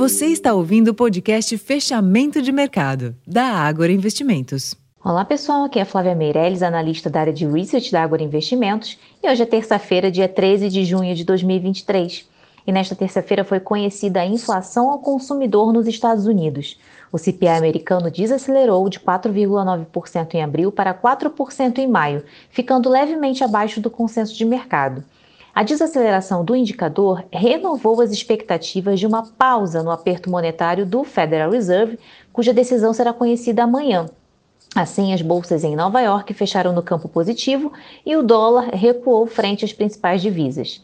Você está ouvindo o podcast Fechamento de Mercado, da Ágora Investimentos. Olá pessoal, aqui é a Flávia Meirelles, analista da área de Research da Ágora Investimentos, e hoje é terça-feira, dia 13 de junho de 2023. E nesta terça-feira foi conhecida a inflação ao consumidor nos Estados Unidos. O CPI americano desacelerou de 4,9% em abril para 4% em maio, ficando levemente abaixo do consenso de mercado. A desaceleração do indicador renovou as expectativas de uma pausa no aperto monetário do Federal Reserve, cuja decisão será conhecida amanhã. Assim, as bolsas em Nova York fecharam no campo positivo e o dólar recuou frente às principais divisas.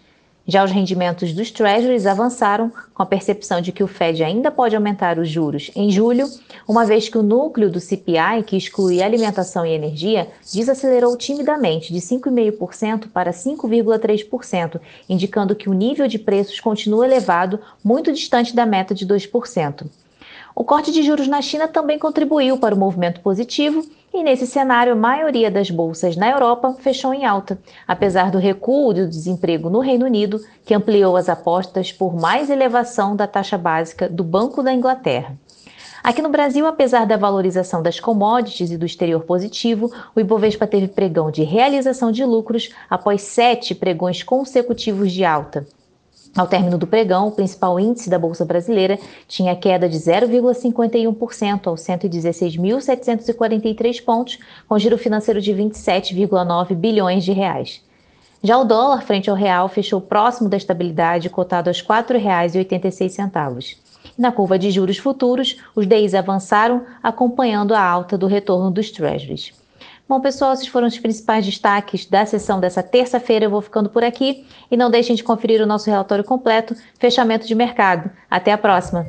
Já os rendimentos dos Treasuries avançaram, com a percepção de que o Fed ainda pode aumentar os juros em julho, uma vez que o núcleo do CPI, que exclui alimentação e energia, desacelerou timidamente de 5,5% para 5,3%, indicando que o nível de preços continua elevado, muito distante da meta de 2%. O corte de juros na China também contribuiu para o movimento positivo e nesse cenário, a maioria das bolsas na Europa fechou em alta, apesar do recuo do desemprego no Reino Unido, que ampliou as apostas por mais elevação da taxa básica do Banco da Inglaterra. Aqui no Brasil, apesar da valorização das commodities e do exterior positivo, o Ibovespa teve pregão de realização de lucros após sete pregões consecutivos de alta. Ao término do pregão, o principal índice da Bolsa Brasileira tinha queda de 0,51% aos 116.743 pontos, com giro financeiro de 27,9 bilhões de reais. Já o dólar frente ao real fechou próximo da estabilidade, cotado aos R$ 4,86. Na curva de juros futuros, os DIs avançaram, acompanhando a alta do retorno dos Treasuries. Bom, pessoal, esses foram os principais destaques da sessão dessa terça-feira. Eu vou ficando por aqui e não deixem de conferir o nosso relatório completo, fechamento de mercado. Até a próxima!